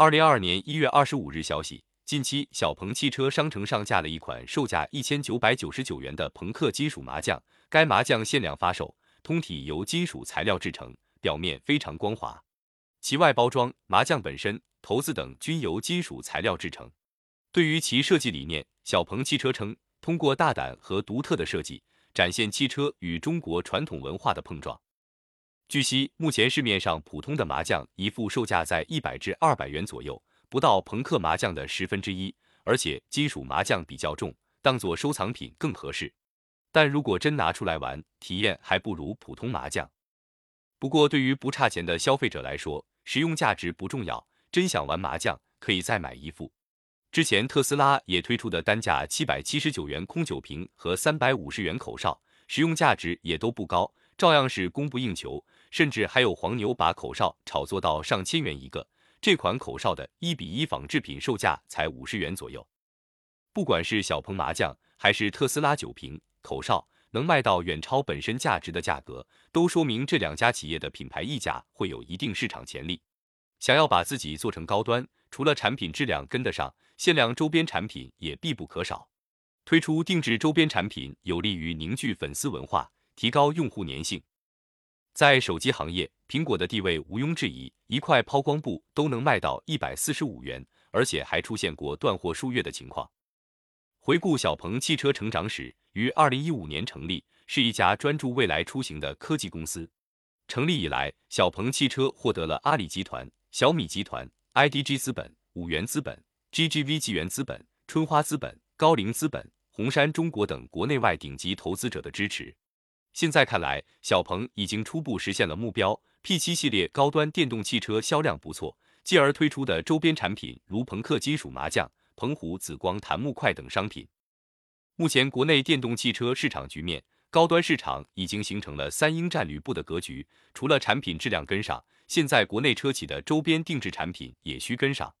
二零二二年一月二十五日消息，近期小鹏汽车商城上架了一款售价一千九百九十九元的朋克金属麻将，该麻将限量发售，通体由金属材料制成，表面非常光滑。其外包装、麻将本身、骰子等均由金属材料制成。对于其设计理念，小鹏汽车称，通过大胆和独特的设计，展现汽车与中国传统文化的碰撞。据悉，目前市面上普通的麻将一副售价在一百至二百元左右，不到朋克麻将的十分之一，而且金属麻将比较重，当做收藏品更合适。但如果真拿出来玩，体验还不如普通麻将。不过，对于不差钱的消费者来说，实用价值不重要，真想玩麻将可以再买一副。之前特斯拉也推出的单价七百七十九元空酒瓶和三百五十元口哨，实用价值也都不高，照样是供不应求，甚至还有黄牛把口哨炒作到上千元一个。这款口哨的一比一仿制品售价才五十元左右。不管是小鹏麻将还是特斯拉酒瓶口哨，能卖到远超本身价值的价格，都说明这两家企业的品牌溢价会有一定市场潜力。想要把自己做成高端，除了产品质量跟得上，限量周边产品也必不可少。推出定制周边产品，有利于凝聚粉丝文化，提高用户粘性。在手机行业，苹果的地位毋庸置疑，一块抛光布都能卖到一百四十五元，而且还出现过断货数月的情况。回顾小鹏汽车成长史，于二零一五年成立，是一家专注未来出行的科技公司。成立以来，小鹏汽车获得了阿里集团。小米集团、IDG 资本、五元资本、GGV 纪元资本、春花资本、高瓴资本、红杉中国等国内外顶级投资者的支持。现在看来，小鹏已经初步实现了目标。P7 系列高端电动汽车销量不错，继而推出的周边产品如朋克金属麻将、澎湖紫光弹幕快等商品。目前国内电动汽车市场局面，高端市场已经形成了三英战吕布的格局。除了产品质量跟上，现在国内车企的周边定制产品也需跟上。